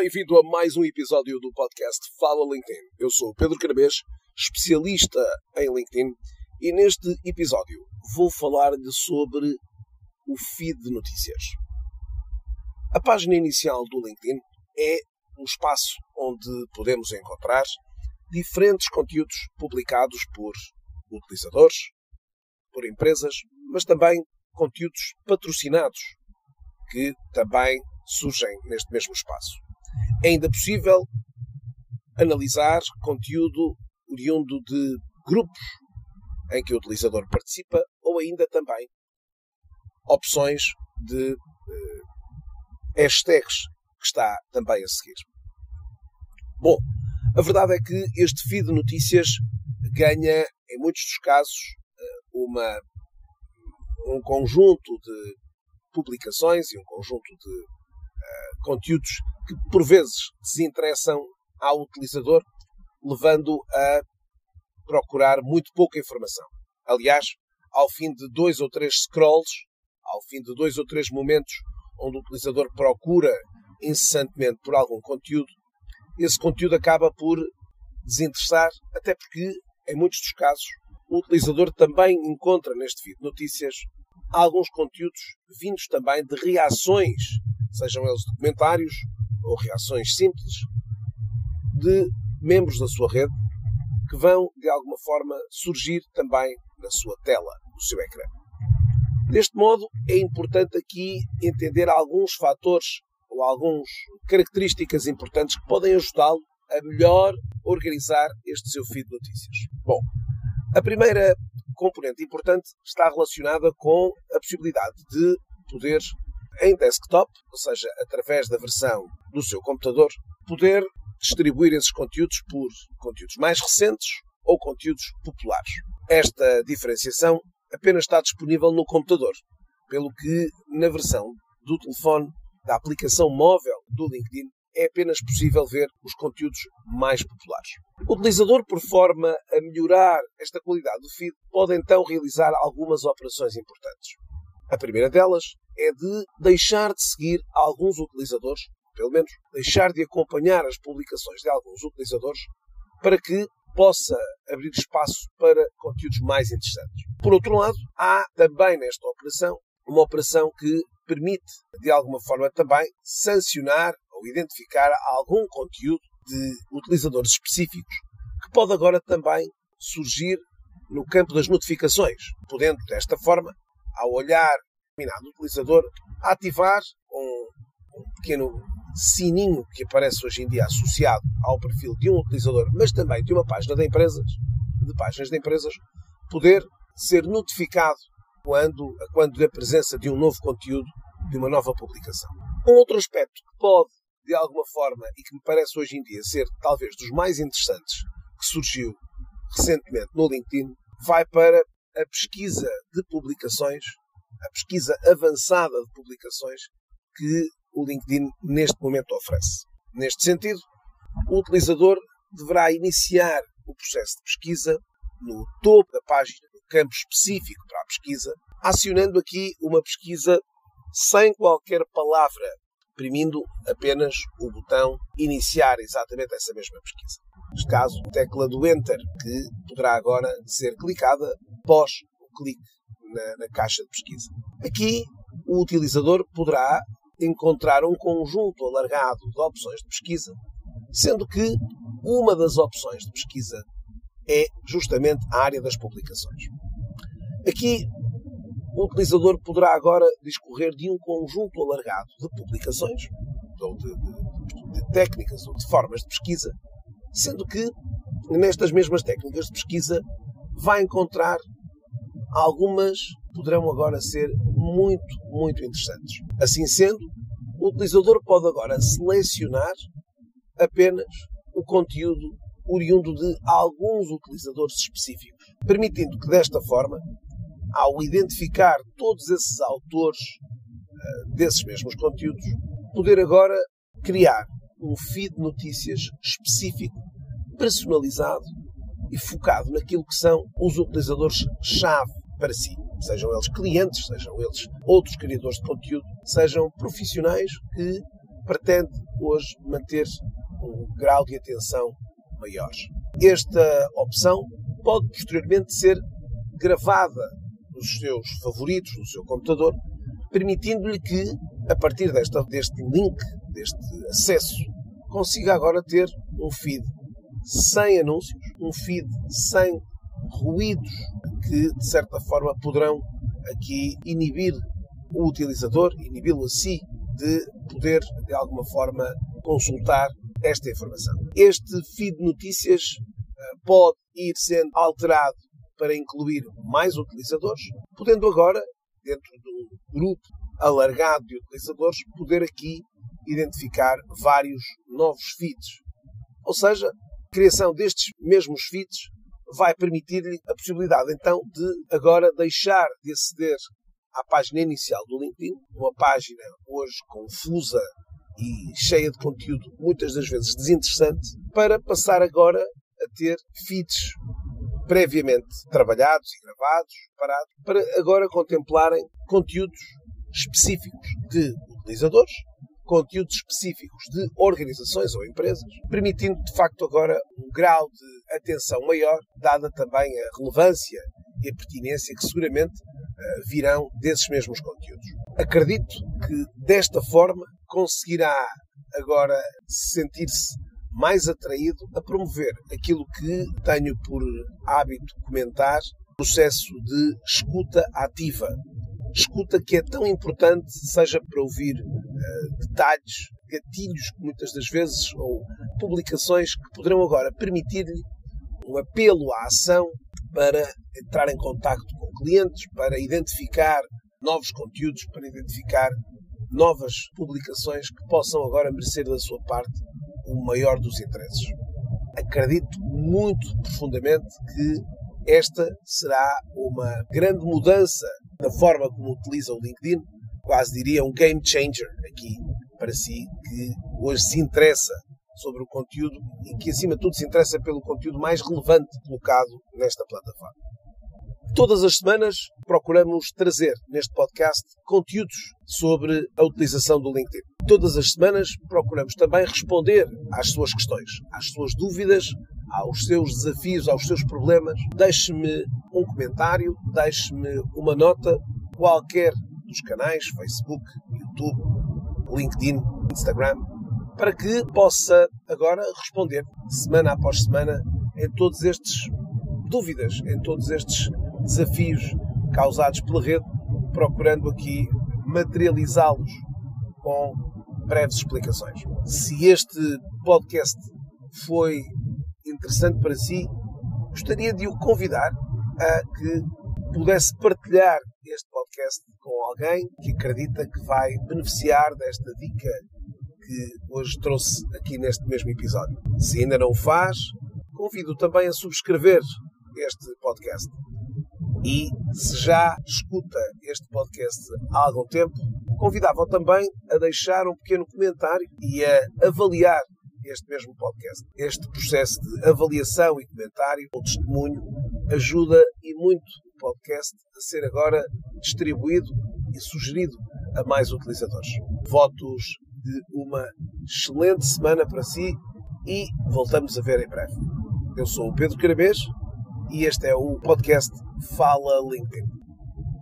Bem-vindo a mais um episódio do podcast Fala LinkedIn. Eu sou Pedro Carabês, especialista em LinkedIn, e neste episódio vou falar-lhe sobre o feed de notícias. A página inicial do LinkedIn é um espaço onde podemos encontrar diferentes conteúdos publicados por utilizadores, por empresas, mas também conteúdos patrocinados que também surgem neste mesmo espaço. É ainda possível analisar conteúdo oriundo de grupos em que o utilizador participa ou ainda também opções de uh, hashtags que está também a seguir. Bom, a verdade é que este feed de notícias ganha, em muitos dos casos, eh, uma, um conjunto de publicações e um conjunto de conteúdos que, por vezes, desinteressam ao utilizador, levando a procurar muito pouca informação. Aliás, ao fim de dois ou três scrolls, ao fim de dois ou três momentos onde o utilizador procura incessantemente por algum conteúdo, esse conteúdo acaba por desinteressar, até porque, em muitos dos casos, o utilizador também encontra neste feed de notícias alguns conteúdos vindos também de reações, sejam eles documentários ou reações simples, de membros da sua rede que vão, de alguma forma, surgir também na sua tela, no seu ecrã. Deste modo, é importante aqui entender alguns fatores ou algumas características importantes que podem ajudá-lo a melhor organizar este seu feed de notícias. Bom, a primeira componente importante está relacionada com a possibilidade de poder, em desktop, ou seja, através da versão do seu computador, poder distribuir esses conteúdos por conteúdos mais recentes ou conteúdos populares. Esta diferenciação apenas está disponível no computador, pelo que na versão do telefone da aplicação móvel do LinkedIn é apenas possível ver os conteúdos mais populares. O utilizador, por forma a melhorar esta qualidade do feed, pode então realizar algumas operações importantes. A primeira delas é de deixar de seguir alguns utilizadores, pelo menos deixar de acompanhar as publicações de alguns utilizadores, para que possa abrir espaço para conteúdos mais interessantes. Por outro lado, há também nesta operação uma operação que permite, de alguma forma também, sancionar ou identificar algum conteúdo de utilizadores específicos que pode agora também surgir no campo das notificações, podendo desta forma, ao olhar determinado utilizador, ativar um, um pequeno sininho que aparece hoje em dia associado ao perfil de um utilizador, mas também de uma página de empresas, de páginas de empresas, poder ser notificado quando, quando da presença de um novo conteúdo, de uma nova publicação. Um outro aspecto que pode de alguma forma, e que me parece hoje em dia ser talvez dos mais interessantes que surgiu recentemente no LinkedIn, vai para a pesquisa de publicações, a pesquisa avançada de publicações que o LinkedIn neste momento oferece. Neste sentido, o utilizador deverá iniciar o processo de pesquisa no topo da página, no campo específico para a pesquisa, acionando aqui uma pesquisa sem qualquer palavra exprimindo apenas o botão iniciar exatamente essa mesma pesquisa. Neste caso, tecla do Enter, que poderá agora ser clicada após o clique na, na caixa de pesquisa. Aqui, o utilizador poderá encontrar um conjunto alargado de opções de pesquisa, sendo que uma das opções de pesquisa é justamente a área das publicações. Aqui o utilizador poderá agora discorrer de um conjunto alargado de publicações, ou de, de, de técnicas, ou de formas de pesquisa, sendo que nestas mesmas técnicas de pesquisa vai encontrar algumas poderão agora ser muito, muito interessantes. Assim sendo, o utilizador pode agora selecionar apenas o conteúdo oriundo de alguns utilizadores específicos, permitindo que desta forma ao identificar todos esses autores uh, desses mesmos conteúdos, poder agora criar um feed de notícias específico, personalizado e focado naquilo que são os utilizadores-chave para si. Sejam eles clientes, sejam eles outros criadores de conteúdo, sejam profissionais que pretende hoje manter um grau de atenção maior. Esta opção pode posteriormente ser gravada nos seus favoritos, no seu computador, permitindo-lhe que, a partir desta, deste link, deste acesso, consiga agora ter um feed sem anúncios, um feed sem ruídos que, de certa forma, poderão aqui inibir o utilizador, inibi-lo a si, de poder, de alguma forma, consultar esta informação. Este feed de notícias eh, pode ir sendo alterado para incluir mais utilizadores, podendo agora, dentro de um grupo alargado de utilizadores, poder aqui identificar vários novos feeds. Ou seja, a criação destes mesmos feeds vai permitir-lhe a possibilidade então de agora deixar de aceder à página inicial do LinkedIn, uma página hoje confusa e cheia de conteúdo, muitas das vezes desinteressante, para passar agora a ter feeds previamente trabalhados e gravados, parados, para agora contemplarem conteúdos específicos de utilizadores, conteúdos específicos de organizações ou empresas, permitindo de facto agora um grau de atenção maior, dada também a relevância e a pertinência que seguramente uh, virão desses mesmos conteúdos. Acredito que desta forma conseguirá agora sentir-se mais atraído a promover aquilo que tenho por hábito comentar, processo de escuta ativa. Escuta que é tão importante, seja para ouvir uh, detalhes, gatilhos muitas das vezes, ou publicações que poderão agora permitir-lhe um apelo à ação para entrar em contato com clientes, para identificar novos conteúdos, para identificar novas publicações que possam agora merecer da sua parte o maior dos interesses. Acredito muito profundamente que esta será uma grande mudança na forma como utiliza o LinkedIn, quase diria um game changer aqui para si, que hoje se interessa sobre o conteúdo e que, acima de tudo, se interessa pelo conteúdo mais relevante colocado nesta plataforma. Todas as semanas procuramos trazer neste podcast conteúdos sobre a utilização do LinkedIn. Todas as semanas procuramos também responder às suas questões, às suas dúvidas, aos seus desafios, aos seus problemas. Deixe-me um comentário, deixe-me uma nota, qualquer dos canais, Facebook, YouTube, LinkedIn, Instagram, para que possa agora responder semana após semana em todos estes dúvidas, em todos estes desafios causados pela rede, procurando aqui materializá-los com breves explicações. Se este podcast foi interessante para si, gostaria de o convidar a que pudesse partilhar este podcast com alguém que acredita que vai beneficiar desta dica que hoje trouxe aqui neste mesmo episódio. Se ainda não o faz, convido também a subscrever este podcast. E se já escuta este podcast há algum tempo, convidava-o também a deixar um pequeno comentário e a avaliar este mesmo podcast. Este processo de avaliação e comentário ou testemunho ajuda e muito o podcast a ser agora distribuído e sugerido a mais utilizadores. Votos de uma excelente semana para si e voltamos a ver em breve. Eu sou o Pedro Carabês e este é o podcast Fala LinkedIn.